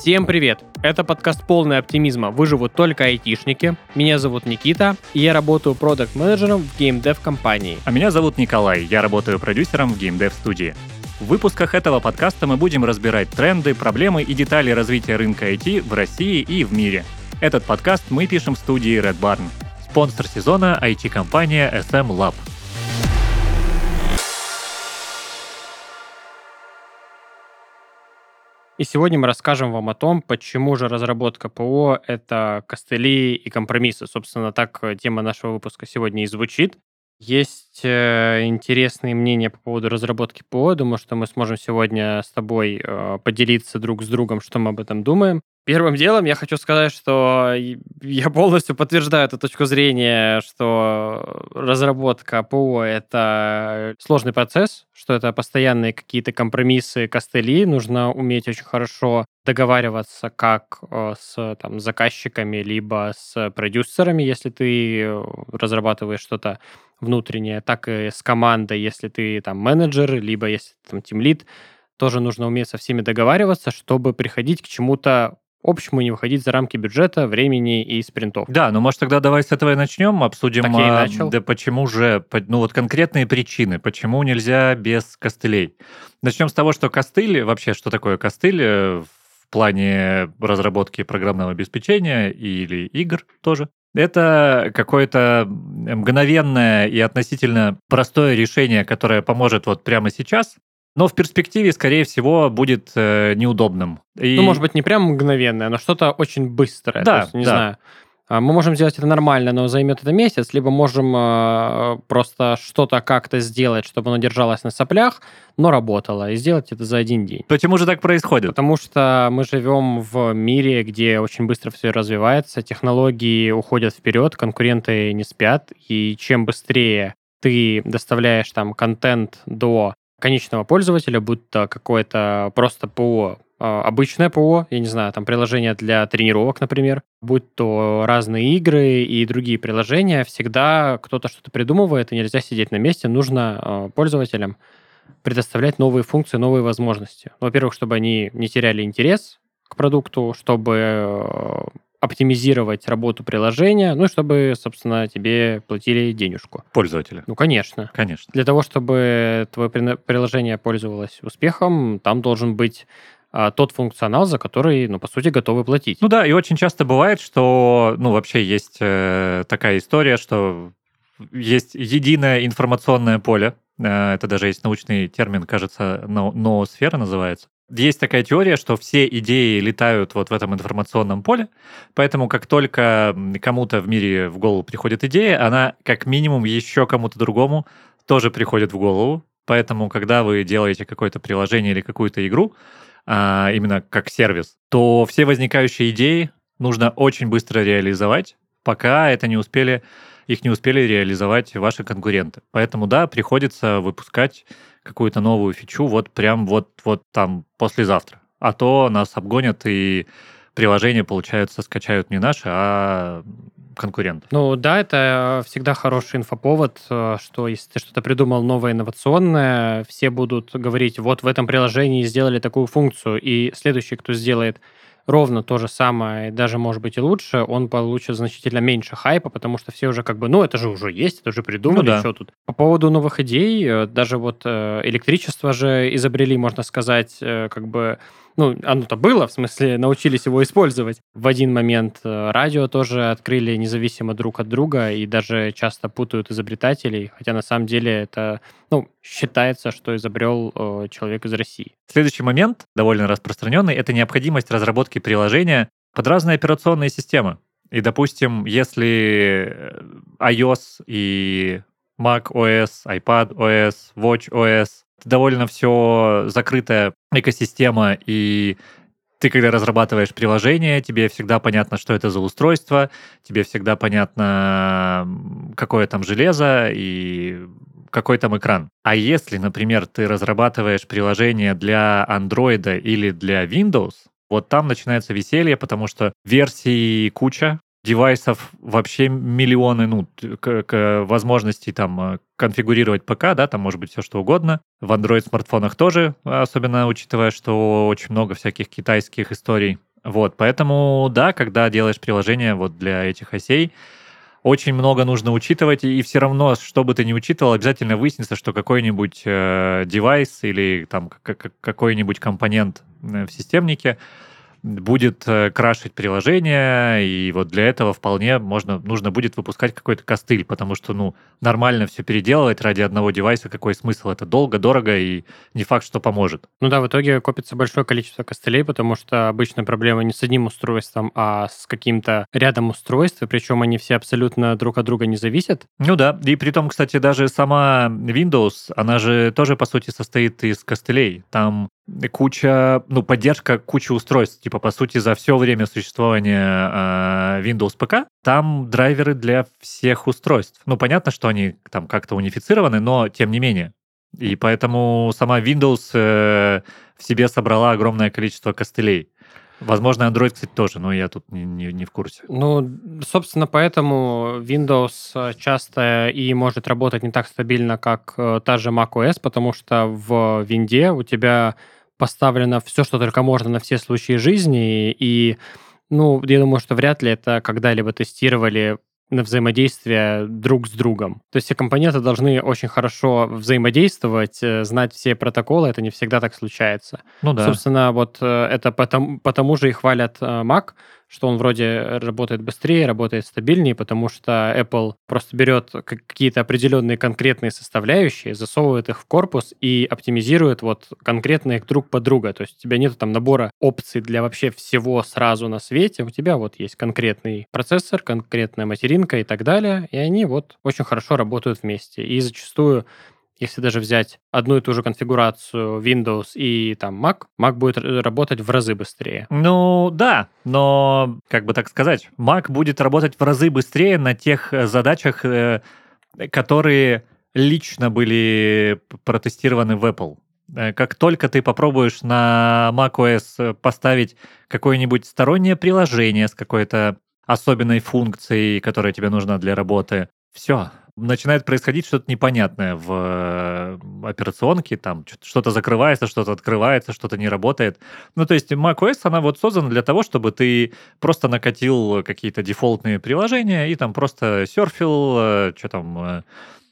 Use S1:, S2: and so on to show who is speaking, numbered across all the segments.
S1: Всем привет! Это подкаст полный оптимизма «Выживут только айтишники». Меня зовут Никита, и я работаю продакт-менеджером в геймдев компании.
S2: А меня зовут Николай, я работаю продюсером в геймдев студии. В выпусках этого подкаста мы будем разбирать тренды, проблемы и детали развития рынка IT в России и в мире. Этот подкаст мы пишем в студии Red Barn. Спонсор сезона IT-компания SM Lab –
S1: И сегодня мы расскажем вам о том, почему же разработка ПО — это костыли и компромиссы. Собственно, так э, тема нашего выпуска сегодня и звучит. Есть э, интересные мнения по поводу разработки ПО. Думаю, что мы сможем сегодня с тобой э, поделиться друг с другом, что мы об этом думаем. Первым делом я хочу сказать, что я полностью подтверждаю эту точку зрения, что разработка ПО — это сложный процесс, что это постоянные какие-то компромиссы, костыли. Нужно уметь очень хорошо договариваться как э, с там, заказчиками, либо с продюсерами, если ты разрабатываешь что-то внутреннее, так и с командой, если ты там менеджер, либо если ты там тимлид. Тоже нужно уметь со всеми договариваться, чтобы приходить к чему-то общему не выходить за рамки бюджета, времени и спринтов.
S2: Да, ну может тогда давай с этого и начнем, обсудим,
S1: так я и а, начал.
S2: да почему же, ну вот конкретные причины, почему нельзя без костылей. Начнем с того, что костыль, вообще что такое костыль э, в плане разработки программного обеспечения или игр тоже. Это какое-то мгновенное и относительно простое решение, которое поможет вот прямо сейчас но в перспективе, скорее всего, будет э, неудобным.
S1: И... Ну, может быть, не прям мгновенное, но что-то очень быстрое.
S2: Да,
S1: есть, не
S2: да.
S1: знаю. А, мы можем сделать это нормально, но займет это месяц, либо можем э, просто что-то как-то сделать, чтобы оно держалось на соплях, но работало, и сделать это за один день.
S2: Почему же так происходит?
S1: Потому что мы живем в мире, где очень быстро все развивается, технологии уходят вперед, конкуренты не спят, и чем быстрее ты доставляешь там контент до конечного пользователя, будь то какое-то просто ПО, а, обычное ПО, я не знаю, там приложение для тренировок, например, будь то разные игры и другие приложения, всегда кто-то что-то придумывает, и нельзя сидеть на месте, нужно а, пользователям предоставлять новые функции, новые возможности. Во-первых, чтобы они не теряли интерес к продукту, чтобы а, оптимизировать работу приложения, ну, чтобы, собственно, тебе платили денежку.
S2: Пользователи.
S1: Ну, конечно.
S2: Конечно.
S1: Для того, чтобы твое приложение пользовалось успехом, там должен быть а, тот функционал, за который, ну, по сути, готовы платить.
S2: Ну да, и очень часто бывает, что, ну, вообще есть э, такая история, что есть единое информационное поле, э, это даже есть научный термин, кажется, ноосфера называется, есть такая теория, что все идеи летают вот в этом информационном поле, поэтому как только кому-то в мире в голову приходит идея, она как минимум еще кому-то другому тоже приходит в голову. Поэтому, когда вы делаете какое-то приложение или какую-то игру, а, именно как сервис, то все возникающие идеи нужно очень быстро реализовать, пока это не успели, их не успели реализовать ваши конкуренты. Поэтому, да, приходится выпускать какую-то новую фичу вот прям вот, вот там послезавтра. А то нас обгонят и приложение, получается, скачают не наши, а конкурентов.
S1: Ну да, это всегда хороший инфоповод, э, что если ты что-то придумал новое, инновационное, все будут говорить, вот в этом приложении сделали такую функцию, и следующий, кто сделает ровно то же самое, даже, может быть, и лучше, он получит значительно меньше хайпа, потому что все уже как бы, ну, это же уже есть, это уже придумали, ну, да. что тут. По поводу новых идей, э, даже вот э, электричество же изобрели, можно сказать, э, как бы ну, оно-то было, в смысле, научились его использовать. В один момент радио тоже открыли независимо друг от друга и даже часто путают изобретателей, хотя на самом деле это, ну, считается, что изобрел э, человек из России.
S2: Следующий момент, довольно распространенный, это необходимость разработки приложения под разные операционные системы. И, допустим, если э, iOS и Mac OS, iPad OS, Watch OS довольно все закрытая экосистема, и ты, когда разрабатываешь приложение, тебе всегда понятно, что это за устройство, тебе всегда понятно, какое там железо и какой там экран. А если, например, ты разрабатываешь приложение для Android или для Windows, вот там начинается веселье, потому что версий куча, девайсов вообще миллионы, ну, к, к возможностей там э, конфигурировать ПК, да, там может быть все что угодно. В Android смартфонах тоже, особенно учитывая, что очень много всяких китайских историй. Вот, поэтому, да, когда делаешь приложение вот для этих осей, очень много нужно учитывать, и все равно, что бы ты ни учитывал, обязательно выяснится, что какой-нибудь э, девайс или там какой-нибудь компонент э, в системнике будет э, крашить приложение, и вот для этого вполне можно, нужно будет выпускать какой-то костыль, потому что, ну, нормально все переделывать ради одного девайса, какой смысл? Это долго, дорого и не факт, что поможет.
S1: Ну да, в итоге копится большое количество костылей, потому что обычно проблема не с одним устройством, а с каким-то рядом устройств, причем они все абсолютно друг от друга не зависят.
S2: Ну да, и при том, кстати, даже сама Windows, она же тоже, по сути, состоит из костылей. Там куча, ну, поддержка кучи устройств. Типа, по сути, за все время существования э, Windows ПК там драйверы для всех устройств. Ну, понятно, что они там как-то унифицированы, но тем не менее. И поэтому сама Windows э, в себе собрала огромное количество костылей. Возможно, Android, кстати, тоже, но я тут не, не, не в курсе.
S1: Ну, собственно, поэтому Windows часто и может работать не так стабильно, как э, та же macOS, потому что в Винде у тебя поставлено все, что только можно на все случаи жизни, и, ну, я думаю, что вряд ли это когда-либо тестировали на взаимодействие друг с другом. То есть все компоненты должны очень хорошо взаимодействовать, э, знать все протоколы, это не всегда так случается.
S2: Ну да.
S1: Собственно, вот э, это потому, потому же и хвалят э, Mac, что он вроде работает быстрее, работает стабильнее, потому что Apple просто берет какие-то определенные конкретные составляющие, засовывает их в корпус и оптимизирует вот конкретно их друг под друга. То есть у тебя нет там набора опций для вообще всего сразу на свете. У тебя вот есть конкретный процессор, конкретная материнка и так далее, и они вот очень хорошо работают вместе. И зачастую если даже взять одну и ту же конфигурацию Windows и там Mac, Mac будет работать в разы быстрее.
S2: Ну да, но как бы так сказать, Mac будет работать в разы быстрее на тех э, задачах, э, которые лично были протестированы в Apple. Э, как только ты попробуешь на macOS поставить какое-нибудь стороннее приложение с какой-то особенной функцией, которая тебе нужна для работы, все, начинает происходить что-то непонятное в э, операционке, там что-то закрывается, что-то открывается, что-то не работает. Ну, то есть macOS, она вот создана для того, чтобы ты просто накатил какие-то дефолтные приложения и там просто серфил, э, что там, э,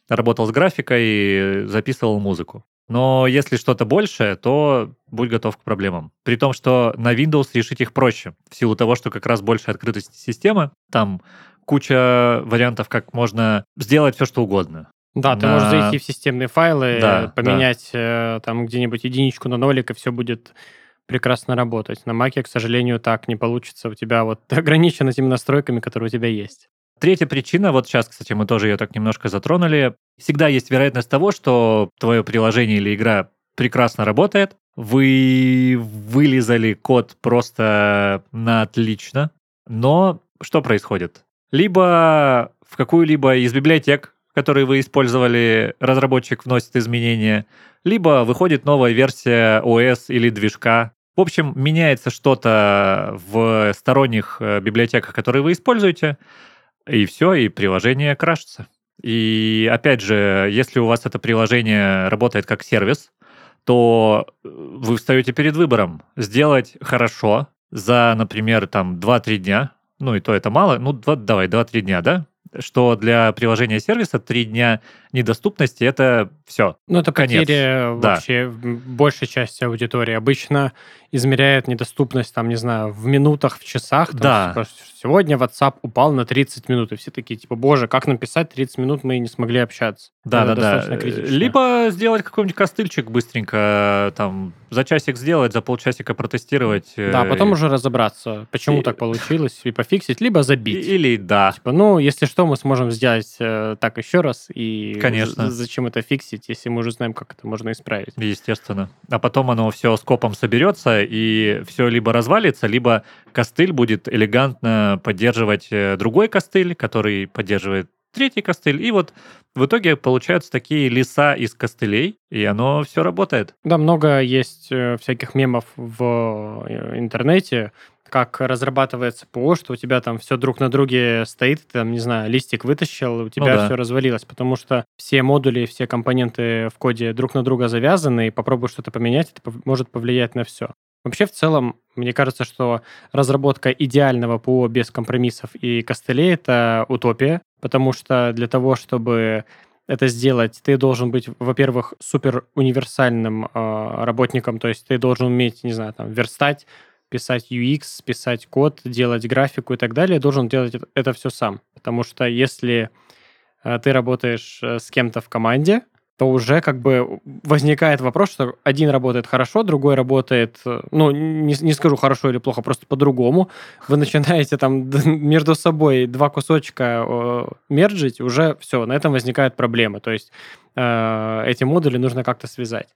S2: работал с графикой, записывал музыку. Но если что-то большее, то будь готов к проблемам. При том, что на Windows решить их проще, в силу того, что как раз больше открытости системы, там куча вариантов, как можно сделать все, что угодно.
S1: Да, на... ты можешь зайти в системные файлы, да, поменять да. Э, там где-нибудь единичку на нолик, и все будет прекрасно работать. На Маке, к сожалению, так не получится. У тебя вот ограничено теми настройками, которые у тебя есть.
S2: Третья причина, вот сейчас, кстати, мы тоже ее так немножко затронули. Всегда есть вероятность того, что твое приложение или игра прекрасно работает, вы вылезали код просто на отлично, но что происходит? Либо в какую-либо из библиотек, которые вы использовали, разработчик вносит изменения, либо выходит новая версия OS или движка. В общем, меняется что-то в сторонних э, библиотеках, которые вы используете, и все, и приложение крашится. И опять же, если у вас это приложение работает как сервис, то э, вы встаете перед выбором сделать хорошо за, например, там 2-3 дня, ну и то это мало, ну два, давай, 2-3 дня, да? Что для приложения сервиса 3 дня недоступности это все.
S1: Ну, это конец. потеря да. вообще большей части аудитории. Обычно измеряют недоступность, там, не знаю, в минутах, в часах. Там,
S2: да.
S1: Сегодня WhatsApp упал на 30 минут, и все такие, типа, боже, как написать 30 минут, мы не смогли общаться.
S2: Да, это да, да. Либо сделать какой-нибудь костыльчик быстренько, там, за часик сделать, за полчасика протестировать.
S1: Да, э, потом уже разобраться, почему и... так получилось, и пофиксить, либо забить.
S2: Или да.
S1: Типа, ну, если что, мы сможем сделать э, так еще раз, и
S2: Конечно.
S1: зачем это фиксить, если мы уже знаем, как это можно исправить.
S2: Естественно. А потом оно все скопом соберется, и все либо развалится, либо костыль будет элегантно поддерживать э, другой костыль, который поддерживает третий костыль, и вот в итоге получаются такие леса из костылей, и оно все работает.
S1: Да, много есть э, всяких мемов в э, интернете, как разрабатывается ПО, что у тебя там все друг на друге стоит, ты там, не знаю, листик вытащил, у тебя ну, да. все развалилось, потому что все модули, все компоненты в коде друг на друга завязаны, и попробуй что-то поменять, это может повлиять на все. Вообще, в целом, мне кажется, что разработка идеального ПО без компромиссов и костылей — это утопия, потому что для того, чтобы это сделать, ты должен быть, во-первых, супер универсальным э, работником, то есть ты должен уметь, не знаю, там, верстать, писать UX, писать код, делать графику и так далее, должен делать это, все сам. Потому что если э, ты работаешь э, с кем-то в команде, то уже как бы возникает вопрос, что один работает хорошо, другой работает, э, ну, не, не скажу хорошо или плохо, просто по-другому. Вы начинаете там между собой два кусочка э, мерджить, уже все, на этом возникают проблемы. То есть э, эти модули нужно как-то связать.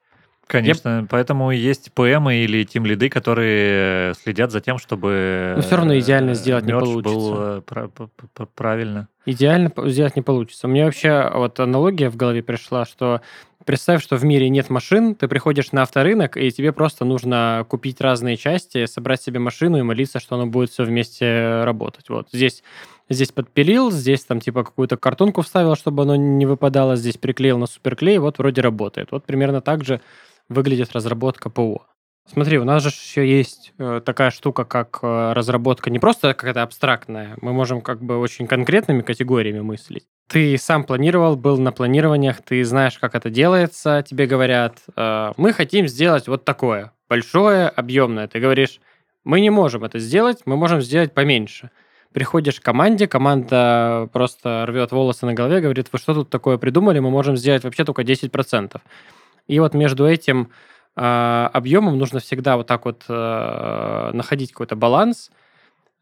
S2: Конечно, Я... поэтому есть ПМы или тим лиды, которые следят за тем, чтобы...
S1: Но все равно идеально сделать не получится.
S2: был э, правильно.
S1: Идеально сделать не получится. У меня вообще вот аналогия в голове пришла, что представь, что в мире нет машин, ты приходишь на авторынок, и тебе просто нужно купить разные части, собрать себе машину и молиться, что оно будет все вместе работать. Вот здесь здесь подпилил, здесь там типа какую-то картонку вставил, чтобы оно не выпадало, здесь приклеил на суперклей, вот вроде работает. Вот примерно так же выглядит разработка ПО. Смотри, у нас же еще есть э, такая штука, как э, разработка не просто какая-то абстрактная, мы можем как бы очень конкретными категориями мыслить. Ты сам планировал, был на планированиях, ты знаешь, как это делается, тебе говорят, э, мы хотим сделать вот такое, большое, объемное. Ты говоришь, мы не можем это сделать, мы можем сделать поменьше. Приходишь к команде, команда просто рвет волосы на голове, говорит, вы что тут такое придумали, мы можем сделать вообще только 10%. И вот между этим э, объемом нужно всегда вот так вот э, находить какой-то баланс,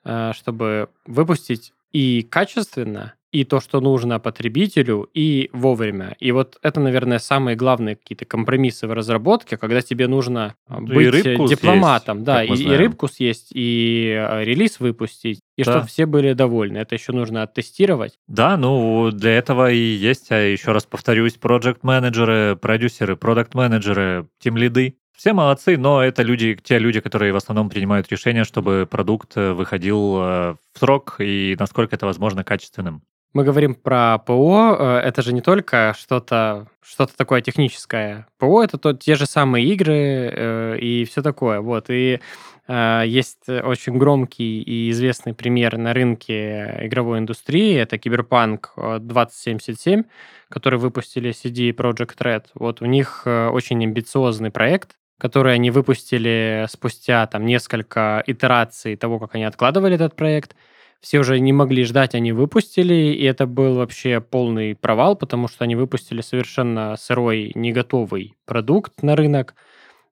S1: э, чтобы выпустить и качественно, и то, что нужно потребителю, и вовремя. И вот это, наверное, самые главные какие-то компромиссы в разработке, когда тебе нужно ну, быть дипломатом, съесть, да, и, и рыбку съесть, и а, релиз выпустить, и да. чтобы все были довольны. Это еще нужно оттестировать.
S2: Да, ну для этого и есть, а еще раз повторюсь, проект-менеджеры, продюсеры, продукт-менеджеры, тим-лиды. Все молодцы, но это люди, те люди, которые в основном принимают решения, чтобы продукт э, выходил э, в срок и насколько это возможно качественным.
S1: Мы говорим про ПО, э, это же не только что-то что такое техническое. ПО — это то, те же самые игры э, и все такое. Вот. И э, есть очень громкий и известный пример на рынке игровой индустрии. Это Киберпанк 2077, который выпустили CD Project Red. Вот у них очень амбициозный проект, который они выпустили спустя там несколько итераций того, как они откладывали этот проект — все уже не могли ждать, они выпустили, и это был вообще полный провал, потому что они выпустили совершенно сырой, не готовый продукт на рынок.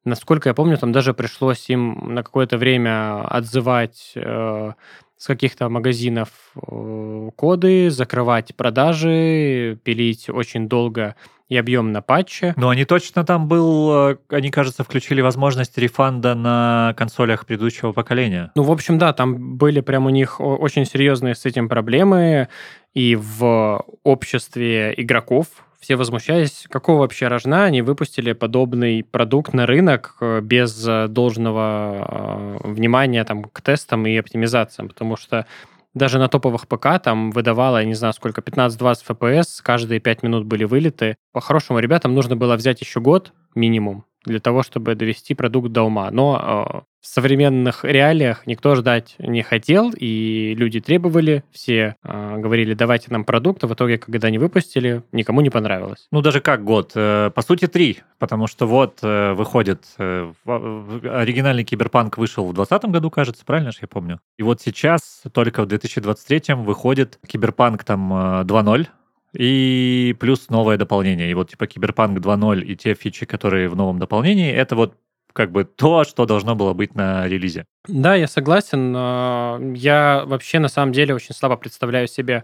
S1: Насколько я помню, там даже пришлось им на какое-то время отзывать э, с каких-то магазинов э, коды, закрывать продажи, пилить очень долго и объем на патче.
S2: Но они точно там был, э, они, кажется, включили возможность рефанда на консолях предыдущего поколения.
S1: Ну, в общем, да, там были прям у них очень серьезные с этим проблемы, и в обществе игроков все возмущались, какого вообще рожна они выпустили подобный продукт на рынок э, без э, должного внимания там, к тестам и оптимизациям, потому что даже на топовых ПК там выдавало, я не знаю сколько, 15-20 FPS, каждые 5 минут были вылеты. По-хорошему ребятам нужно было взять еще год минимум для того, чтобы довести продукт до ума. Но в современных реалиях никто ждать не хотел, и люди требовали, все э, говорили, давайте нам продукт, а в итоге, когда они выпустили, никому не понравилось.
S2: Ну, даже как год? Э, по сути, три, потому что вот э, выходит, э, оригинальный Киберпанк вышел в 2020 году, кажется, правильно же я помню? И вот сейчас, только в 2023 выходит Киберпанк там 2.0, и плюс новое дополнение. И вот типа Киберпанк 2.0 и те фичи, которые в новом дополнении, это вот как бы то, что должно было быть на релизе.
S1: Да, я согласен. Я вообще на самом деле очень слабо представляю себе,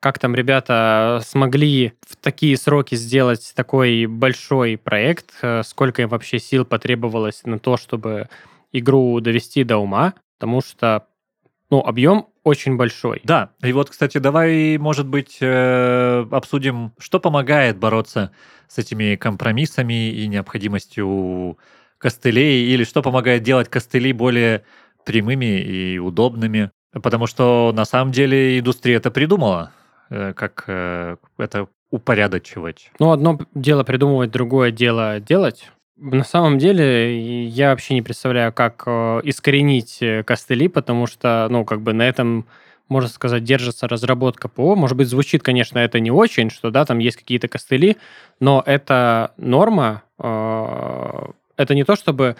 S1: как там ребята смогли в такие сроки сделать такой большой проект, э, сколько им вообще сил потребовалось на то, чтобы игру довести до ума, потому что ну, объем очень большой.
S2: Да, и вот, кстати, давай, может быть, э, обсудим, что помогает бороться с этими компромиссами и необходимостью костылей, или что помогает делать костыли более прямыми и удобными. Потому что на самом деле индустрия это придумала, э, как э, это упорядочивать.
S1: Ну, одно дело придумывать, другое дело делать. На самом деле, я вообще не представляю, как э, искоренить костыли, потому что, ну, как бы на этом можно сказать, держится разработка ПО. Может быть, звучит, конечно, это не очень, что, да, там есть какие-то костыли, но это норма, э, это не то, чтобы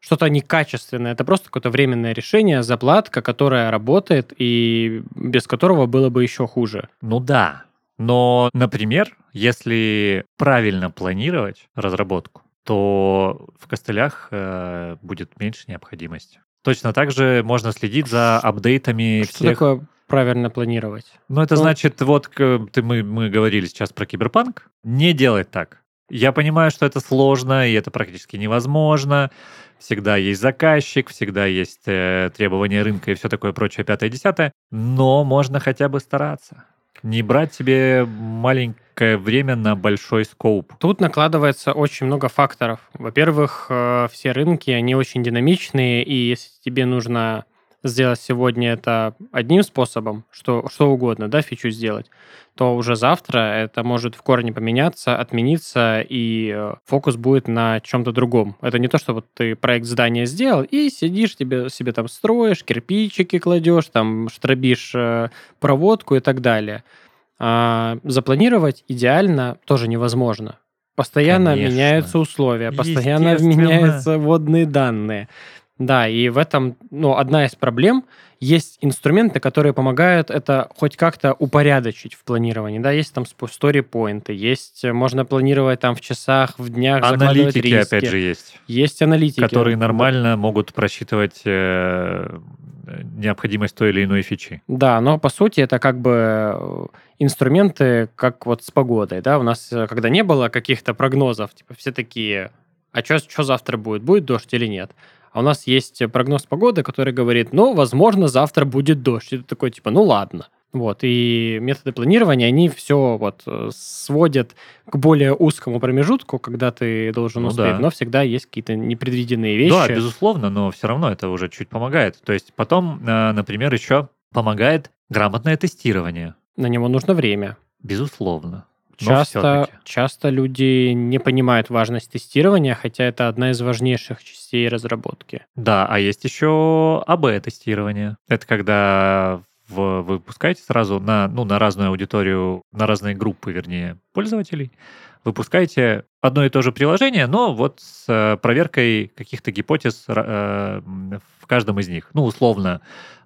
S1: что-то некачественное, это просто какое-то временное решение, заплатка, которая работает и без которого было бы еще хуже.
S2: Ну да, но, например, если правильно планировать разработку, то в костылях э, будет меньше необходимости. Точно так же можно следить за апдейтами
S1: Что всех... такое правильно планировать?
S2: Ну, это ну... значит, вот ты, мы, мы говорили сейчас про киберпанк. Не делать так. Я понимаю, что это сложно, и это практически невозможно. Всегда есть заказчик, всегда есть э, требования рынка и все такое прочее, пятое-десятое. Но можно хотя бы стараться. Не брать себе маленькое время на большой скоуп.
S1: Тут накладывается очень много факторов. Во-первых, э, все рынки, они очень динамичные, и если тебе нужно сделать сегодня это одним способом, что, что угодно, да, фичу сделать, то уже завтра это может в корне поменяться, отмениться, и э, фокус будет на чем-то другом. Это не то, что вот ты проект здания сделал, и сидишь, тебе, себе там строишь, кирпичики кладешь, там штробишь э, проводку и так далее. А запланировать идеально тоже невозможно. Постоянно Конечно. меняются условия, постоянно меняются водные данные. Да, и в этом, ну, одна из проблем. Есть инструменты, которые помогают это хоть как-то упорядочить в планировании. Да, есть там story-поинты, есть, э, можно планировать там в часах, в днях,
S2: Аналитики, риски. опять же, есть.
S1: Есть аналитики.
S2: Которые нормально могут просчитывать э, необходимость той или иной фичи.
S1: Да, но по сути это как бы э, инструменты, как вот с погодой, да, у нас, э, когда не было каких-то прогнозов, типа все такие, а что завтра будет, будет дождь или нет? А у нас есть прогноз погоды, который говорит, ну, возможно, завтра будет дождь. И ты такой, типа, ну, ладно. Вот, и методы планирования, они все вот э, сводят к более узкому промежутку, когда ты должен ну, успеть, да. но всегда есть какие-то непредвиденные вещи.
S2: Да, безусловно, но все равно это уже чуть помогает. То есть потом, э, например, еще помогает грамотное тестирование.
S1: На него нужно время.
S2: Безусловно.
S1: Часто, часто люди не понимают важность тестирования, хотя это одна из важнейших частей разработки.
S2: Да, а есть еще АБ-тестирование. Это когда вы выпускаете сразу на, ну, на разную аудиторию, на разные группы, вернее, пользователей, выпускаете одно и то же приложение, но вот с э, проверкой каких-то гипотез э, в каждом из них. Ну, условно,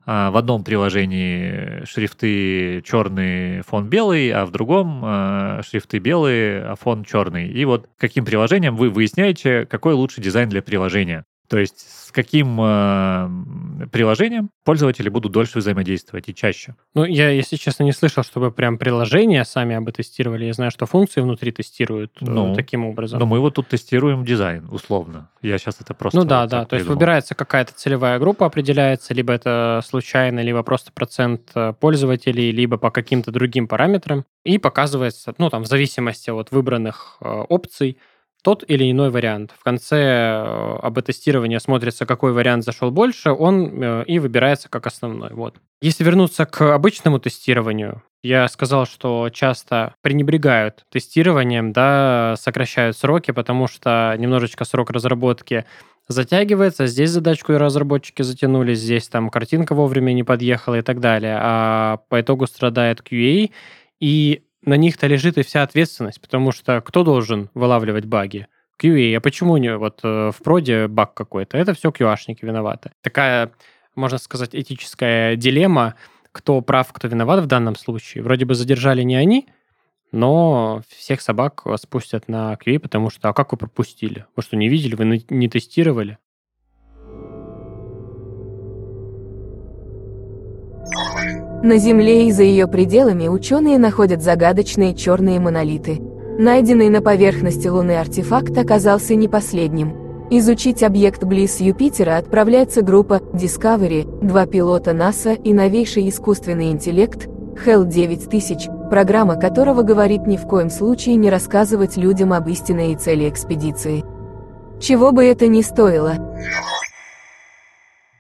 S2: в одном приложении шрифты черный, фон белый, а в другом а, шрифты белые, а фон черный. И вот каким приложением вы выясняете, какой лучший дизайн для приложения. То есть с каким э, приложением пользователи будут дольше взаимодействовать и чаще.
S1: Ну, я, если честно, не слышал, чтобы прям приложения сами об тестировали. Я знаю, что функции внутри тестируют э, ну, таким образом.
S2: Но мы вот тут тестируем дизайн, условно. Я сейчас это просто...
S1: Ну да, да. То есть выбирается какая-то целевая группа, определяется, либо это случайно, либо просто процент э, пользователей, либо по каким-то другим параметрам. И показывается, ну там, в зависимости от выбранных э, опций, тот или иной вариант. В конце э, АБ-тестирования смотрится, какой вариант зашел больше, он э, и выбирается как основной. Вот. Если вернуться к обычному тестированию, я сказал, что часто пренебрегают тестированием, да, сокращают сроки, потому что немножечко срок разработки затягивается, здесь задачку разработчики затянули, здесь там картинка вовремя не подъехала и так далее, а по итогу страдает QA, и на них-то лежит и вся ответственность, потому что кто должен вылавливать баги? QA. А почему не вот э, в проде баг какой-то? Это все QA-шники виноваты. Такая, можно сказать, этическая дилемма, кто прав, кто виноват в данном случае. Вроде бы задержали не они, но всех собак спустят на QA, потому что, а как вы пропустили? Вы что, не видели? Вы не тестировали?
S3: На Земле и за ее пределами ученые находят загадочные черные монолиты. Найденный на поверхности Луны артефакт оказался не последним. Изучить объект близ Юпитера отправляется группа Discovery, два пилота НАСА и новейший искусственный интеллект HAL 9000, программа которого говорит ни в коем случае не рассказывать людям об истинной цели экспедиции. Чего бы это ни стоило.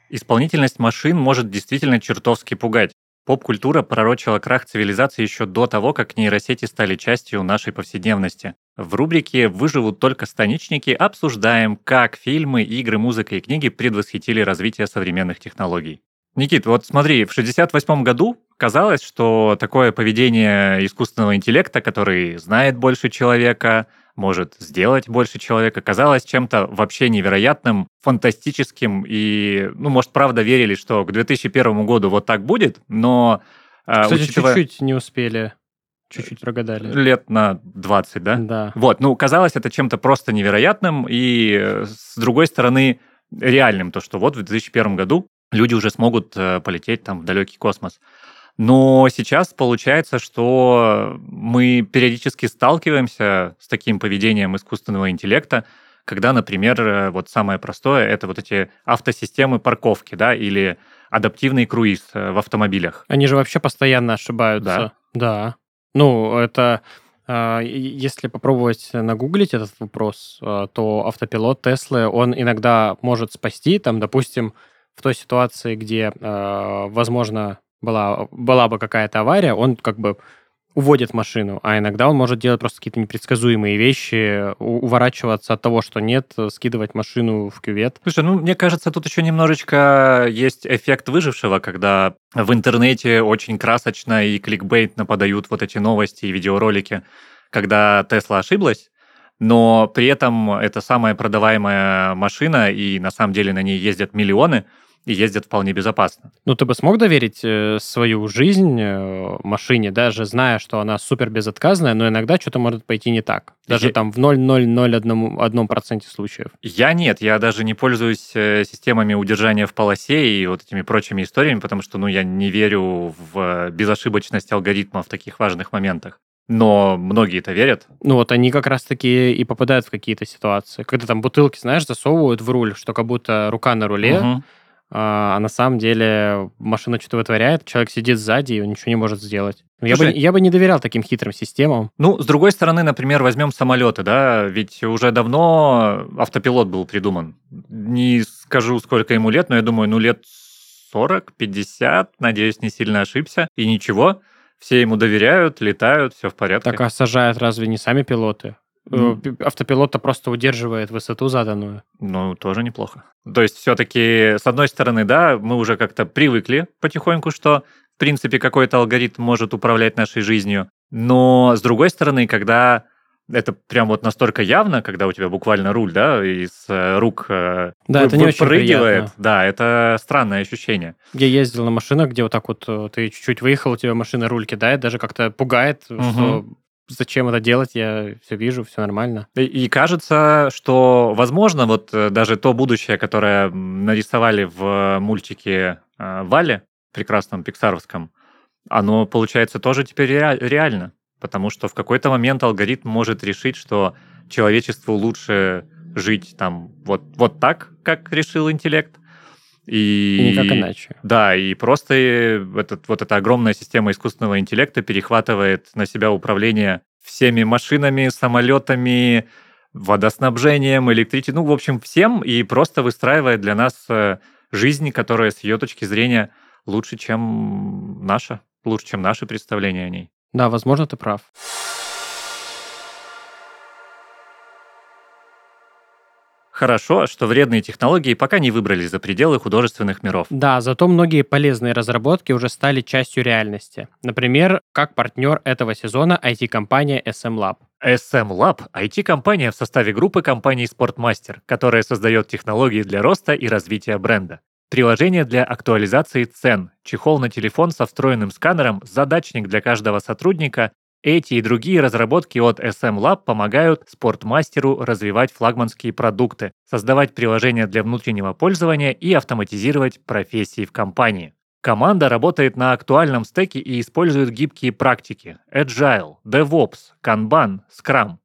S2: Исполнительность машин может действительно чертовски пугать. Поп-культура пророчила крах цивилизации еще до того, как нейросети стали частью нашей повседневности. В рубрике «Выживут только станичники» обсуждаем, как фильмы, игры, музыка и книги предвосхитили развитие современных технологий. Никит, вот смотри, в 68 году казалось, что такое поведение искусственного интеллекта, который знает больше человека, может сделать больше человека, казалось чем-то вообще невероятным, фантастическим. И, ну, может, правда верили, что к 2001 году вот так будет, но...
S1: А, Кстати, учитывая... чуть-чуть не успели. Чуть-чуть прогадали.
S2: Лет на 20, да?
S1: Да.
S2: Вот, ну, казалось это чем-то просто невероятным, и с другой стороны, реальным, то, что вот в 2001 году люди уже смогут э, полететь там в далекий космос. Но сейчас получается, что мы периодически сталкиваемся с таким поведением искусственного интеллекта, когда, например, э, вот самое простое, это вот эти автосистемы парковки, да, или адаптивный круиз э, в автомобилях.
S1: Они же вообще постоянно ошибаются. Да. Да. Ну, это а, если попробовать нагуглить этот вопрос, а, то автопилот Теслы, он иногда может спасти, там, допустим, в той ситуации, где, а, возможно, была, была бы какая-то авария, он как бы уводит машину, а иногда он может делать просто какие-то непредсказуемые вещи, уворачиваться от того, что нет, скидывать машину в кювет.
S2: Слушай, ну, мне кажется, тут еще немножечко есть эффект выжившего, когда в интернете очень красочно и кликбейтно подают вот эти новости и видеоролики, когда Тесла ошиблась, но при этом это самая продаваемая машина, и на самом деле на ней ездят миллионы – и ездят вполне безопасно.
S1: Ну, ты бы смог доверить э, свою жизнь э, машине, даже зная, что она супер безотказная, но иногда что-то может пойти не так. Даже я... там в 0,001% случаев.
S2: Я нет, я даже не пользуюсь э, системами удержания в полосе и вот этими прочими историями, потому что, ну, я не верю в безошибочность алгоритма в таких важных моментах. Но многие это верят.
S1: Ну вот они как раз-таки и попадают в какие-то ситуации. Когда там бутылки, знаешь, засовывают в руль, что как будто рука на руле, угу а, а на самом деле машина что-то вытворяет, человек сидит сзади и он ничего не может сделать. Я, бы, я бы не доверял таким хитрым системам.
S2: Ну, с другой стороны, например, возьмем самолеты, да, ведь уже давно автопилот был придуман. Не скажу, сколько ему лет, но я думаю, ну, лет 40-50, надеюсь, не сильно ошибся, и ничего, все ему доверяют, летают, все в порядке.
S1: Так а сажают разве не сами пилоты? Mm. Автопилот-то просто удерживает высоту заданную.
S2: Ну, тоже неплохо. То есть все-таки, с одной стороны, да, мы уже как-то привыкли потихоньку, что, в принципе, какой-то алгоритм может управлять нашей жизнью. Но, с другой стороны, когда это прям вот настолько явно, когда у тебя буквально руль, да, из э, рук
S1: э, да, это не очень
S2: Да, это странное ощущение.
S1: Я ездил на машинах, где вот так вот ты чуть-чуть выехал, у тебя машина руль кидает, даже как-то пугает, угу. что зачем это делать, я все вижу, все нормально.
S2: И, и кажется, что, возможно, вот э, даже то будущее, которое нарисовали в мультике э, Вале, прекрасном пиксаровском, оно, получается, тоже теперь ре- реально. Потому что в какой-то момент алгоритм может решить, что человечеству лучше жить там вот, вот так, как решил интеллект,
S1: и, и никак иначе.
S2: Да, и просто этот, вот эта огромная система искусственного интеллекта перехватывает на себя управление всеми машинами, самолетами, водоснабжением, электричеством, ну, в общем, всем, и просто выстраивает для нас э, жизнь, которая с ее точки зрения лучше, чем наша, лучше, чем наши представления о ней.
S1: Да, возможно, ты прав.
S2: Хорошо, что вредные технологии пока не выбрались за пределы художественных миров.
S1: Да, зато многие полезные разработки уже стали частью реальности. Например, как партнер этого сезона IT-компания SM Lab.
S2: SM Lab – IT-компания в составе группы компаний Sportmaster, которая создает технологии для роста и развития бренда. Приложение для актуализации цен, чехол на телефон со встроенным сканером, задачник для каждого сотрудника эти и другие разработки от SM Lab помогают спортмастеру развивать флагманские продукты, создавать приложения для внутреннего пользования и автоматизировать профессии в компании. Команда работает на актуальном стеке и использует гибкие практики Agile, DevOps, Kanban, Scrum.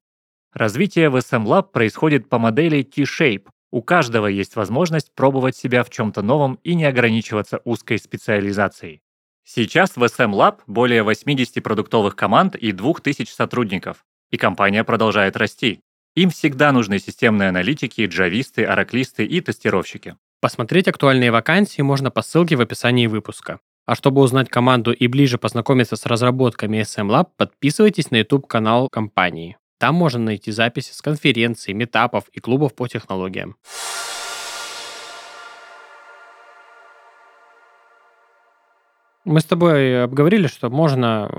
S2: Развитие в SM Lab происходит по модели T-Shape. У каждого есть возможность пробовать себя в чем-то новом и не ограничиваться узкой специализацией. Сейчас в SM Lab более 80 продуктовых команд и 2000 сотрудников, и компания продолжает расти. Им всегда нужны системные аналитики, джависты, ораклисты и тестировщики.
S1: Посмотреть актуальные вакансии можно по ссылке в описании выпуска. А чтобы узнать команду и ближе познакомиться с разработками SM Lab, подписывайтесь на YouTube-канал компании. Там можно найти записи с конференций, метапов и клубов по технологиям. Мы с тобой обговорили, что можно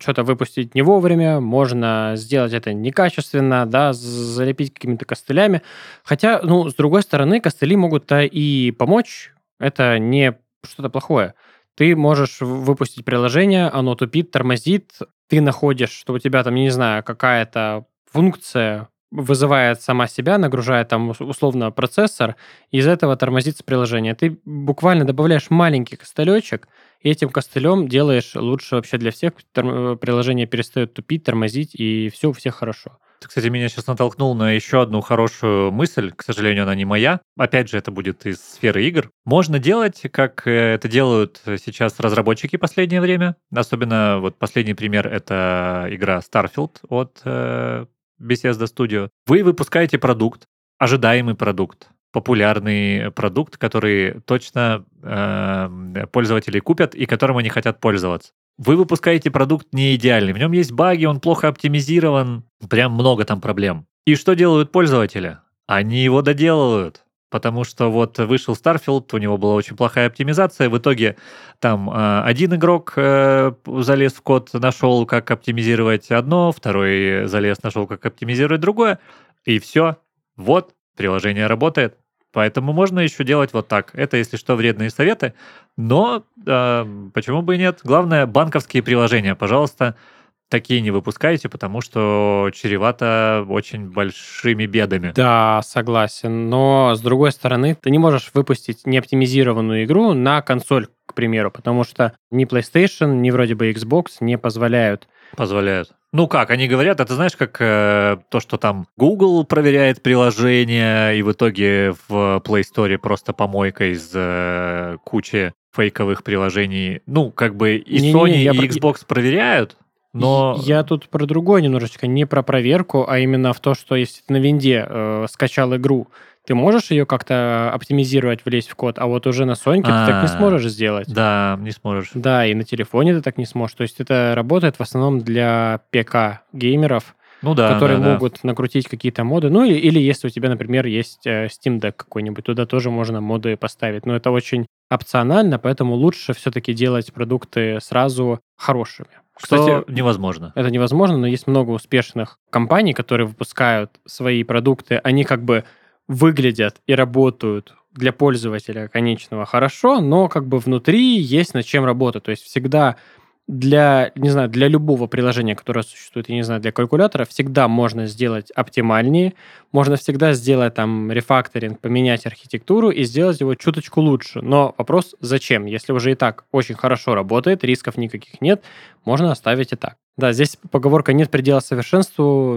S1: что-то выпустить не вовремя, можно сделать это некачественно, да, залепить какими-то костылями. Хотя, ну, с другой стороны, костыли могут-то и помочь. Это не что-то плохое. Ты можешь выпустить приложение, оно тупит, тормозит, ты находишь, что у тебя там, не знаю, какая-то функция вызывает сама себя, нагружает там условно процессор, и из этого тормозится приложение. Ты буквально добавляешь маленький костылечек, и этим костылем делаешь лучше вообще для всех. Приложение перестает тупить, тормозить, и все у всех хорошо.
S2: Ты, кстати, меня сейчас натолкнул на еще одну хорошую мысль. К сожалению, она не моя. Опять же, это будет из сферы игр. Можно делать, как э, это делают сейчас разработчики последнее время. Особенно вот последний пример — это игра Starfield от э, Bethesda Studio. Вы выпускаете продукт, ожидаемый продукт, популярный продукт, который точно э, пользователи купят и которым они хотят пользоваться. Вы выпускаете продукт не идеальный, в нем есть баги, он плохо оптимизирован, прям много там проблем. И что делают пользователи? Они его доделывают. Потому что вот вышел Starfield, у него была очень плохая оптимизация. В итоге там э, один игрок э, залез в код, нашел, как оптимизировать одно, второй залез, нашел, как оптимизировать другое. И все. Вот, приложение работает. Поэтому можно еще делать вот так. Это, если что, вредные советы. Но э, почему бы и нет? Главное, банковские приложения, пожалуйста, такие не выпускайте, потому что чревато очень большими бедами.
S1: Да, согласен. Но, с другой стороны, ты не можешь выпустить неоптимизированную игру на консоль, к примеру, потому что ни PlayStation, ни вроде бы Xbox не позволяют.
S2: Позволяют. Ну как, они говорят, это знаешь, как э, то, что там Google проверяет приложение, и в итоге в Play Store просто помойка из э, кучи фейковых приложений. Ну, как бы и не, Sony, не, не, и Xbox про... проверяют, но...
S1: Я тут про другое немножечко, не про проверку, а именно в то, что если ты на винде э, скачал игру, ты можешь ее как-то оптимизировать, влезть в код, а вот уже на Соньке ты так не а, сможешь сделать.
S2: Да, не сможешь.
S1: Да, и на телефоне ты так не сможешь. То есть это работает в основном для ПК-геймеров, ну, да, которые да, могут да. накрутить какие-то моды. Ну, или, или если у тебя, например, есть э, Steam Deck какой-нибудь, туда тоже можно моды поставить. Но это очень опционально, поэтому лучше все-таки делать продукты сразу хорошими.
S2: Кстати, что невозможно.
S1: Это невозможно, но есть много успешных компаний, которые выпускают свои продукты. Они как бы выглядят и работают для пользователя конечного хорошо, но как бы внутри есть над чем работать. То есть всегда для, не знаю, для любого приложения, которое существует, я не знаю, для калькулятора, всегда можно сделать оптимальнее, можно всегда сделать там рефакторинг, поменять архитектуру и сделать его чуточку лучше. Но вопрос, зачем? Если уже и так очень хорошо работает, рисков никаких нет, можно оставить и так. Да, здесь поговорка «нет предела совершенству»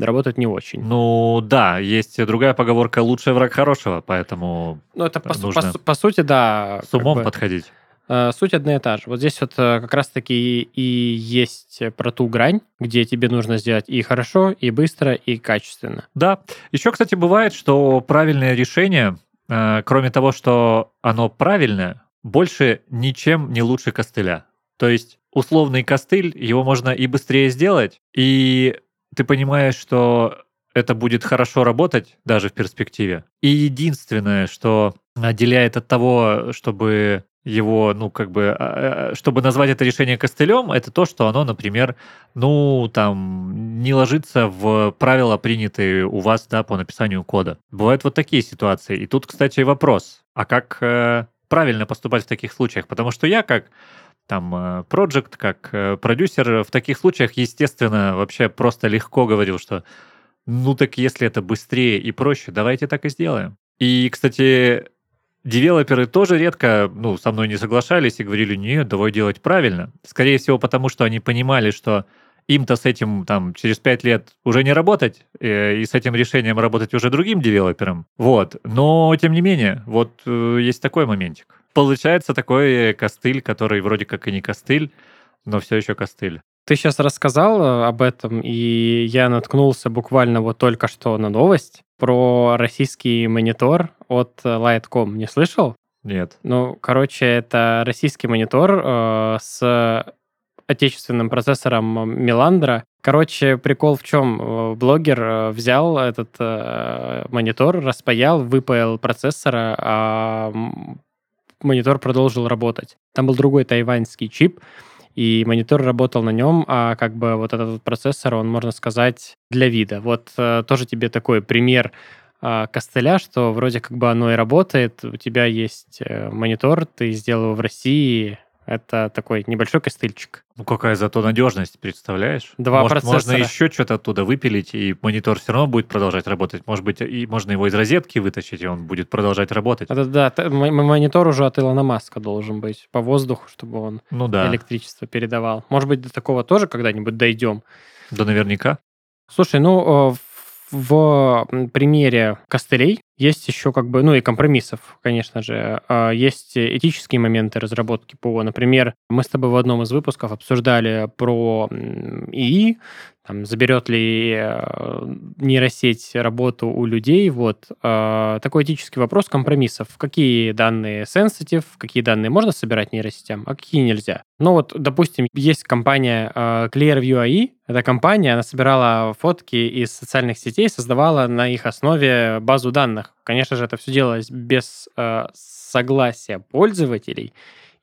S1: работает не очень.
S2: Ну да, есть другая поговорка «лучший враг хорошего», поэтому
S1: Ну это по, нужно по, по сути, да.
S2: С умом бы, подходить.
S1: Э, суть одна и та же. Вот здесь вот э, как раз-таки и есть про ту грань, где тебе нужно сделать и хорошо, и быстро, и качественно.
S2: Да. Еще, кстати, бывает, что правильное решение, э, кроме того, что оно правильное, больше ничем не лучше костыля. То есть условный костыль, его можно и быстрее сделать, и ты понимаешь, что это будет хорошо работать даже в перспективе. И единственное, что отделяет от того, чтобы его, ну, как бы, а, а, чтобы назвать это решение костылем, это то, что оно, например, ну, там, не ложится в правила, принятые у вас, да, по написанию кода. Бывают вот такие ситуации. И тут, кстати, вопрос, а как э, правильно поступать в таких случаях? Потому что я как там э, проект, как э, продюсер в таких случаях, естественно, вообще просто легко говорил, что ну так если это быстрее и проще, давайте так и сделаем. И, кстати, девелоперы тоже редко ну, со мной не соглашались и говорили, нет, давай делать правильно. Скорее всего, потому что они понимали, что им-то с этим там через пять лет уже не работать, э, и с этим решением работать уже другим девелопером. Вот. Но, тем не менее, вот э, есть такой моментик. Получается такой костыль, который вроде как и не костыль, но все еще костыль.
S1: Ты сейчас рассказал э, об этом, и я наткнулся буквально вот только что на новость про российский монитор от Lightcom. Не слышал?
S2: Нет.
S1: Ну, короче, это российский монитор э, с отечественным процессором Меландра. Короче, прикол в чем? Блогер взял этот э, монитор, распаял, выпаял процессора, а монитор продолжил работать. Там был другой тайваньский чип, и монитор работал на нем, а как бы вот этот процессор, он, можно сказать, для вида. Вот э, тоже тебе такой пример э, костыля, что вроде как бы оно и работает, у тебя есть э, монитор, ты сделал его в России, это такой небольшой костыльчик.
S2: Ну какая зато надежность, представляешь?
S1: Два
S2: Может,
S1: процессора.
S2: можно еще что-то оттуда выпилить, и монитор все равно будет продолжать работать. Может быть, и можно его из розетки вытащить, и он будет продолжать работать.
S1: Это да, т- м- м- монитор уже от Илона Маска должен быть по воздуху, чтобы он
S2: Ну да,
S1: электричество передавал. Может быть, до такого тоже когда-нибудь дойдем.
S2: да наверняка.
S1: Слушай, ну, э, в примере костылей есть еще как бы, ну и компромиссов, конечно же, а, есть этические моменты разработки ПО. Например, мы с тобой в одном из выпусков обсуждали про ИИ, там, заберет ли э, нейросеть работу у людей. Вот э, такой этический вопрос компромиссов. Какие данные sensitive, какие данные можно собирать нейросетям, а какие нельзя. Ну вот, допустим, есть компания э, Clearview AI. Эта компания, она собирала фотки из социальных сетей, создавала на их основе базу данных. Конечно же, это все делалось без э, согласия пользователей.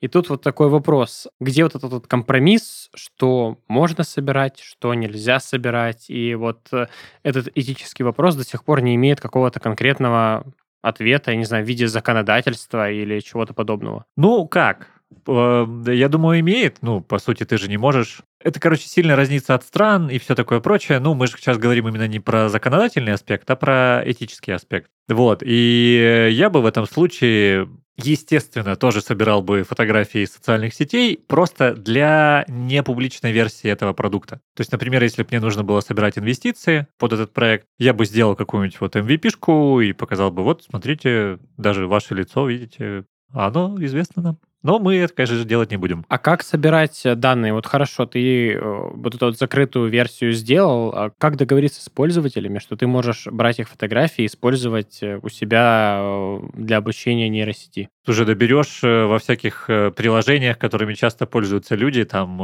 S1: И тут вот такой вопрос, где вот этот вот компромисс, что можно собирать, что нельзя собирать, и вот э, этот этический вопрос до сих пор не имеет какого-то конкретного ответа, я не знаю, в виде законодательства или чего-то подобного.
S2: Ну, как? Э, Я думаю, имеет. Ну, по сути, ты же не можешь... Это, короче, сильно разнится от стран и все такое прочее. Ну, мы же сейчас говорим именно не про законодательный аспект, а про этический аспект. Вот. И я бы в этом случае, естественно, тоже собирал бы фотографии из социальных сетей просто для непубличной версии этого продукта. То есть, например, если бы мне нужно было собирать инвестиции под этот проект, я бы сделал какую-нибудь вот MVP-шку и показал бы, вот, смотрите, даже ваше лицо, видите, оно известно нам. Но мы это, конечно же, делать не будем.
S1: А как собирать данные? Вот хорошо, ты э, вот эту вот закрытую версию сделал, а как договориться с пользователями, что ты можешь брать их фотографии и использовать э, у себя э, для обучения нейросети?
S2: Ты уже доберешь во всяких приложениях, которыми часто пользуются люди, там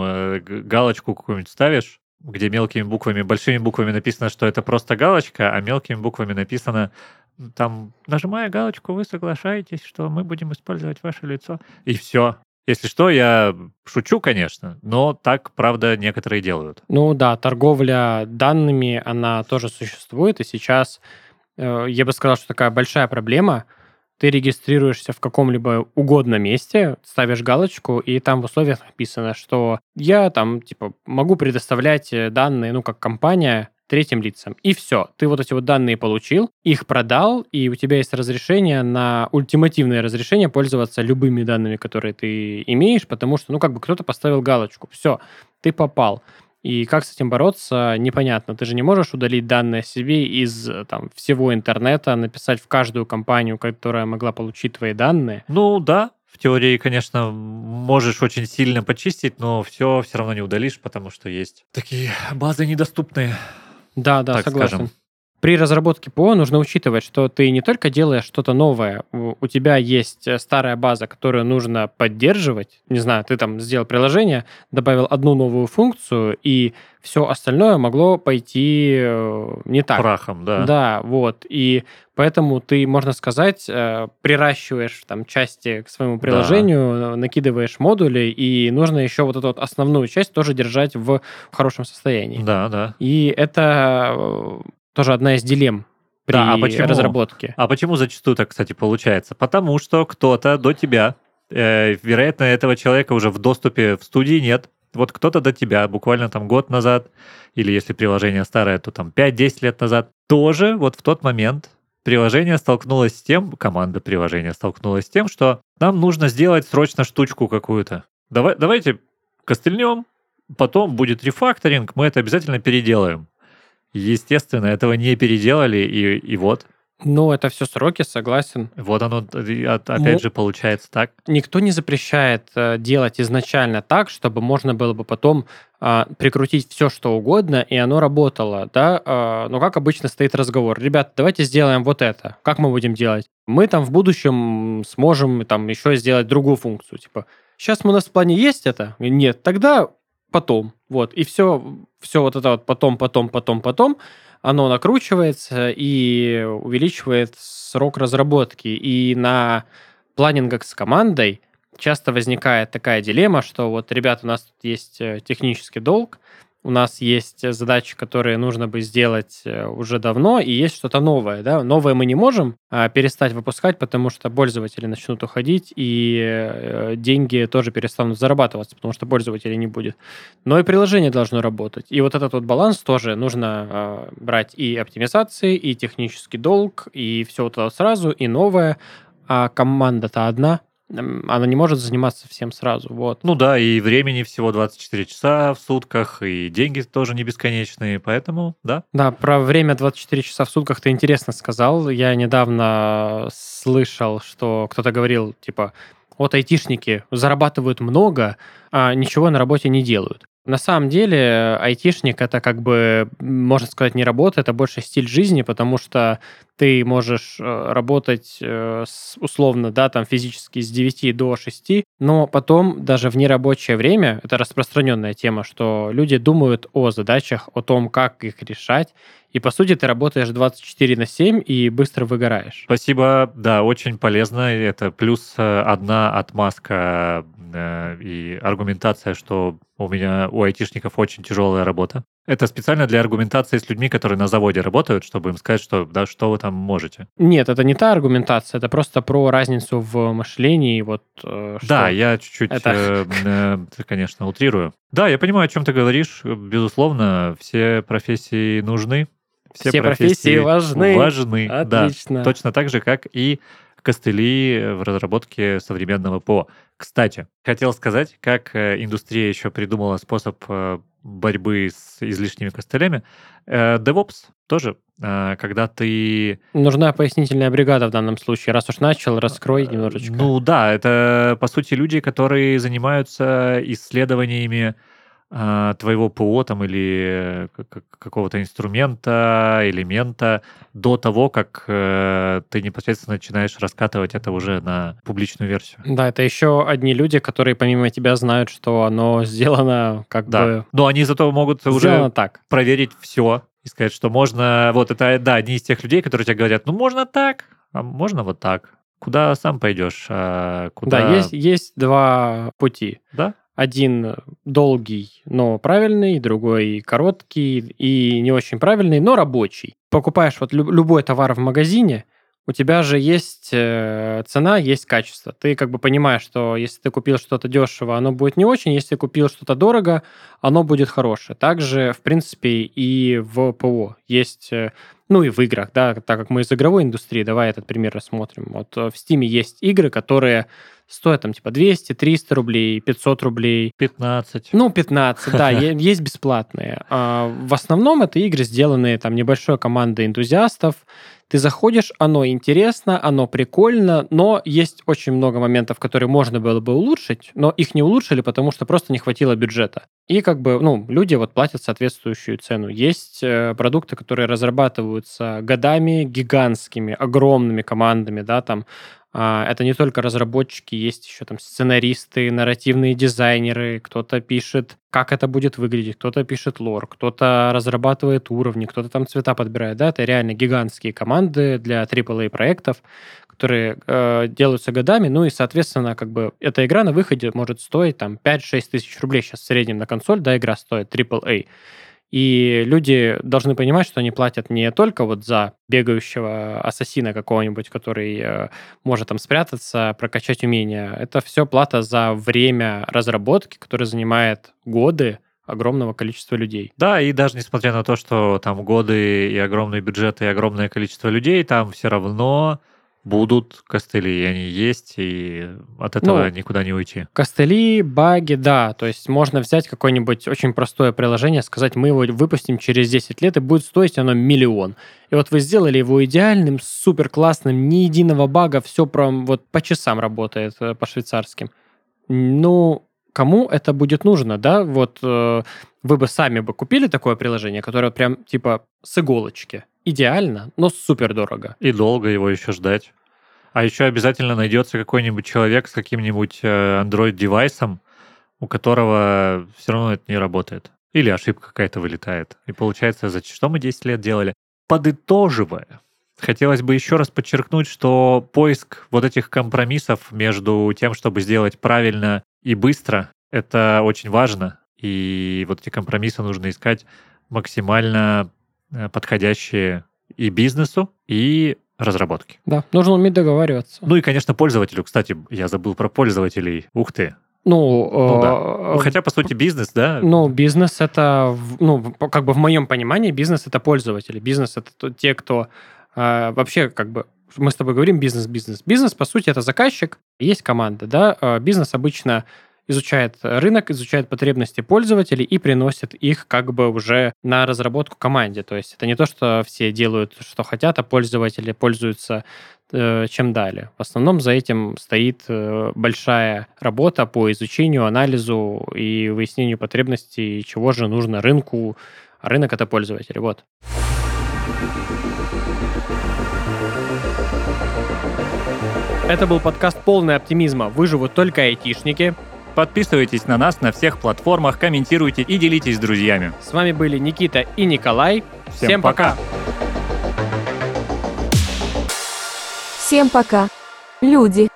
S2: галочку какую-нибудь ставишь, где мелкими буквами, большими буквами написано, что это просто галочка, а мелкими буквами написано, там, нажимая галочку, вы соглашаетесь, что мы будем использовать ваше лицо. И все. Если что, я шучу, конечно, но так, правда, некоторые делают.
S1: Ну да, торговля данными, она тоже существует, и сейчас э, я бы сказал, что такая большая проблема. Ты регистрируешься в каком-либо угодном месте, ставишь галочку, и там в условиях написано, что я там, типа, могу предоставлять э, данные, ну, как компания, третьим лицам. И все. Ты вот эти вот данные получил, их продал, и у тебя есть разрешение на ультимативное разрешение пользоваться любыми данными, которые ты имеешь, потому что, ну, как бы кто-то поставил галочку. Все, ты попал. И как с этим бороться, непонятно. Ты же не можешь удалить данные о себе из там, всего интернета, написать в каждую компанию, которая могла получить твои данные.
S2: Ну да, в теории, конечно, можешь очень сильно почистить, но все все равно не удалишь, потому что есть такие базы недоступные.
S1: Да, да,
S2: Так
S1: согласен.
S2: скажем.
S1: При разработке ПО нужно учитывать, что ты не только делаешь что-то новое, у тебя есть э, старая база, которую нужно поддерживать. Не знаю, ты там сделал приложение, добавил одну новую функцию, и все остальное могло пойти э, не так.
S2: Прахом, да.
S1: Да, вот. И поэтому ты, можно сказать, э, приращиваешь там части к своему приложению, э, накидываешь модули, и нужно еще вот эту вот основную часть тоже держать в хорошем состоянии.
S2: Да, да.
S1: И это тоже одна из дилемм при
S2: Да, а почему?
S1: разработке.
S2: А почему зачастую так, кстати, получается? Потому что кто-то до тебя, э, вероятно, этого человека уже в доступе в студии нет. Вот кто-то до тебя буквально там год назад, или если приложение старое, то там 5-10 лет назад, тоже вот в тот момент приложение столкнулось с тем, команда приложения столкнулась с тем, что нам нужно сделать срочно штучку какую-то. Давай, давайте костыльнем, потом будет рефакторинг, мы это обязательно переделаем. Естественно, этого не переделали, и, и вот.
S1: Ну, это все сроки, согласен.
S2: Вот оно, от-
S1: Ну,
S2: опять же, получается так.
S1: Никто не запрещает э, делать изначально так, чтобы можно было бы потом а, прикрутить все, что угодно, и оно работало, да. А, но как обычно стоит разговор. Ребят, давайте сделаем вот это. Как мы будем делать? Мы там в будущем сможем там еще сделать другую функцию. Типа, сейчас у нас в плане есть это? Нет, тогда потом. Вот. И все, все вот это вот потом, потом, потом, потом, оно накручивается и увеличивает срок разработки. И на планингах с командой часто возникает такая дилемма, что вот, ребят, у нас тут есть э, технический долг, у нас есть задачи, которые нужно бы сделать э, уже давно, и есть что-то новое. Да? Новое мы не можем а, перестать выпускать, потому что пользователи начнут уходить, и э, деньги тоже перестанут зарабатываться, потому что пользователей не будет. Но и приложение должно работать. И вот этот вот баланс тоже нужно а, брать и оптимизации, и технический долг, и все вот это сразу, и новое. А команда-то одна, она не может заниматься всем сразу. Вот.
S2: Ну да, и времени всего 24 часа в сутках, и деньги тоже не бесконечные, поэтому да.
S1: Да, про время 24 часа в сутках ты интересно сказал. Я недавно слышал, что кто-то говорил, типа, вот айтишники зарабатывают много, а ничего на работе не делают. На самом деле, айтишник это как бы, можно сказать, не работа, это больше стиль жизни, потому что ты можешь э, работать э, условно, да, там физически с 9 до 6, но потом даже в нерабочее время, это распространенная тема, что люди думают о задачах, о том, как их решать, и, по сути, ты работаешь 24 на 7 и быстро выгораешь.
S2: Спасибо, да, очень полезно. Это плюс э, одна отмазка и аргументация, что у меня, у айтишников очень тяжелая работа. Это специально для аргументации с людьми, которые на заводе работают, чтобы им сказать, что да, что вы там можете.
S1: Нет, это не та аргументация, это просто про разницу в мышлении. Вот,
S2: э, да, я чуть-чуть, это... э, э, конечно, утрирую. Да, я понимаю, о чем ты говоришь. Безусловно, все профессии нужны.
S1: Все, все профессии, профессии важны.
S2: Важны, Отлично. да. Точно так же, как и костыли в разработке современного ПО. Кстати, хотел сказать, как э, индустрия еще придумала способ э, борьбы с излишними костылями. Э, DevOps тоже, когда ты...
S1: Нужна пояснительная бригада в данном случае. Раз уж начал, раскрой немножечко.
S2: Ну да, это, по сути, люди, которые занимаются исследованиями твоего ПО там или какого-то инструмента, элемента до того, как э, ты непосредственно начинаешь раскатывать это уже на публичную версию.
S1: Да, это еще одни люди, которые помимо тебя знают, что оно сделано как да. бы...
S2: Но они зато могут уже так. проверить все и сказать, что можно... Вот это, да, одни из тех людей, которые тебе говорят, ну, можно так, а можно вот так. Куда сам пойдешь? А куда...
S1: Да, есть, есть два пути.
S2: Да?
S1: Один долгий, но правильный, другой короткий и не очень правильный, но рабочий. Покупаешь вот любой товар в магазине, у тебя же есть э, цена, есть качество. Ты как бы понимаешь, что если ты купил что-то дешево, оно будет не очень, если купил что-то дорого, оно будет хорошее. Также, в принципе, и в ПО есть, э, ну и в играх, да, так как мы из игровой индустрии, давай этот пример рассмотрим. Вот э, в Steam есть игры, которые стоят там типа 200, 300 рублей, 500 рублей.
S2: 15.
S1: Ну, 15, да, есть бесплатные. А в основном это игры, сделанные там небольшой командой энтузиастов. Ты заходишь, оно интересно, оно прикольно, но есть очень много моментов, которые можно было бы улучшить, но их не улучшили, потому что просто не хватило бюджета. И как бы, ну, люди вот платят соответствующую цену. Есть э, продукты, которые разрабатываются годами гигантскими, огромными командами, да, там это не только разработчики, есть еще там сценаристы, нарративные дизайнеры, кто-то пишет, как это будет выглядеть, кто-то пишет лор, кто-то разрабатывает уровни, кто-то там цвета подбирает. Да, это реально гигантские команды для AAA проектов, которые э, делаются годами, ну и, соответственно, как бы эта игра на выходе может стоить там 5-6 тысяч рублей сейчас в среднем на консоль, да, игра стоит AAA. И люди должны понимать, что они платят не только вот за бегающего ассасина какого-нибудь, который э, может там спрятаться, прокачать умения. Это все плата за время разработки, которое занимает годы, огромного количества людей.
S2: Да, и даже несмотря на то, что там годы и огромные бюджеты и огромное количество людей, там все равно будут костыли, и они есть, и от этого ну, никуда не уйти.
S1: Костыли, баги, да. То есть можно взять какое-нибудь очень простое приложение, сказать, мы его выпустим через 10 лет, и будет стоить оно миллион. И вот вы сделали его идеальным, супер классным, ни единого бага, все прям вот по часам работает, э, по швейцарским. Ну, кому это будет нужно, да? Вот э, вы бы сами бы купили такое приложение, которое прям типа с иголочки. Идеально, но супер дорого.
S2: И долго его еще ждать. А еще обязательно найдется какой-нибудь человек с каким-нибудь э, Android-девайсом, у которого все равно это не работает. Или ошибка какая-то вылетает. И получается, за что мы 10 лет делали? Подытоживая, хотелось бы еще раз подчеркнуть, что поиск вот этих компромиссов между тем, чтобы сделать правильно и быстро, это очень важно. И вот эти компромиссы нужно искать максимально подходящие и бизнесу, и разработке.
S1: Да, нужно уметь договариваться.
S2: Ну и, конечно, пользователю. Кстати, я забыл про пользователей. Ух ты.
S1: Ну,
S2: Ну, да.
S1: э,
S2: Ну, хотя, по сути, бизнес, да?
S1: Ну, бизнес это, ну, как бы в моем понимании, бизнес это пользователи. Бизнес это то- те, кто э, вообще как бы мы с тобой говорим бизнес-бизнес. Бизнес, по сути, это заказчик, есть команда, да. Э, Бизнес обычно изучает рынок, изучает потребности пользователей и приносит их как бы уже на разработку команде. То есть это не то, что все делают, что хотят, а пользователи пользуются э, чем далее. В основном за этим стоит э, большая работа по изучению, анализу и выяснению потребностей, чего же нужно рынку. А рынок это пользователи. Вот. Это был подкаст «Полный оптимизма». Выживут только айтишники.
S2: Подписывайтесь на нас на всех платформах, комментируйте и делитесь с друзьями.
S1: С вами были Никита и Николай.
S2: Всем пока.
S3: Всем пока. Люди.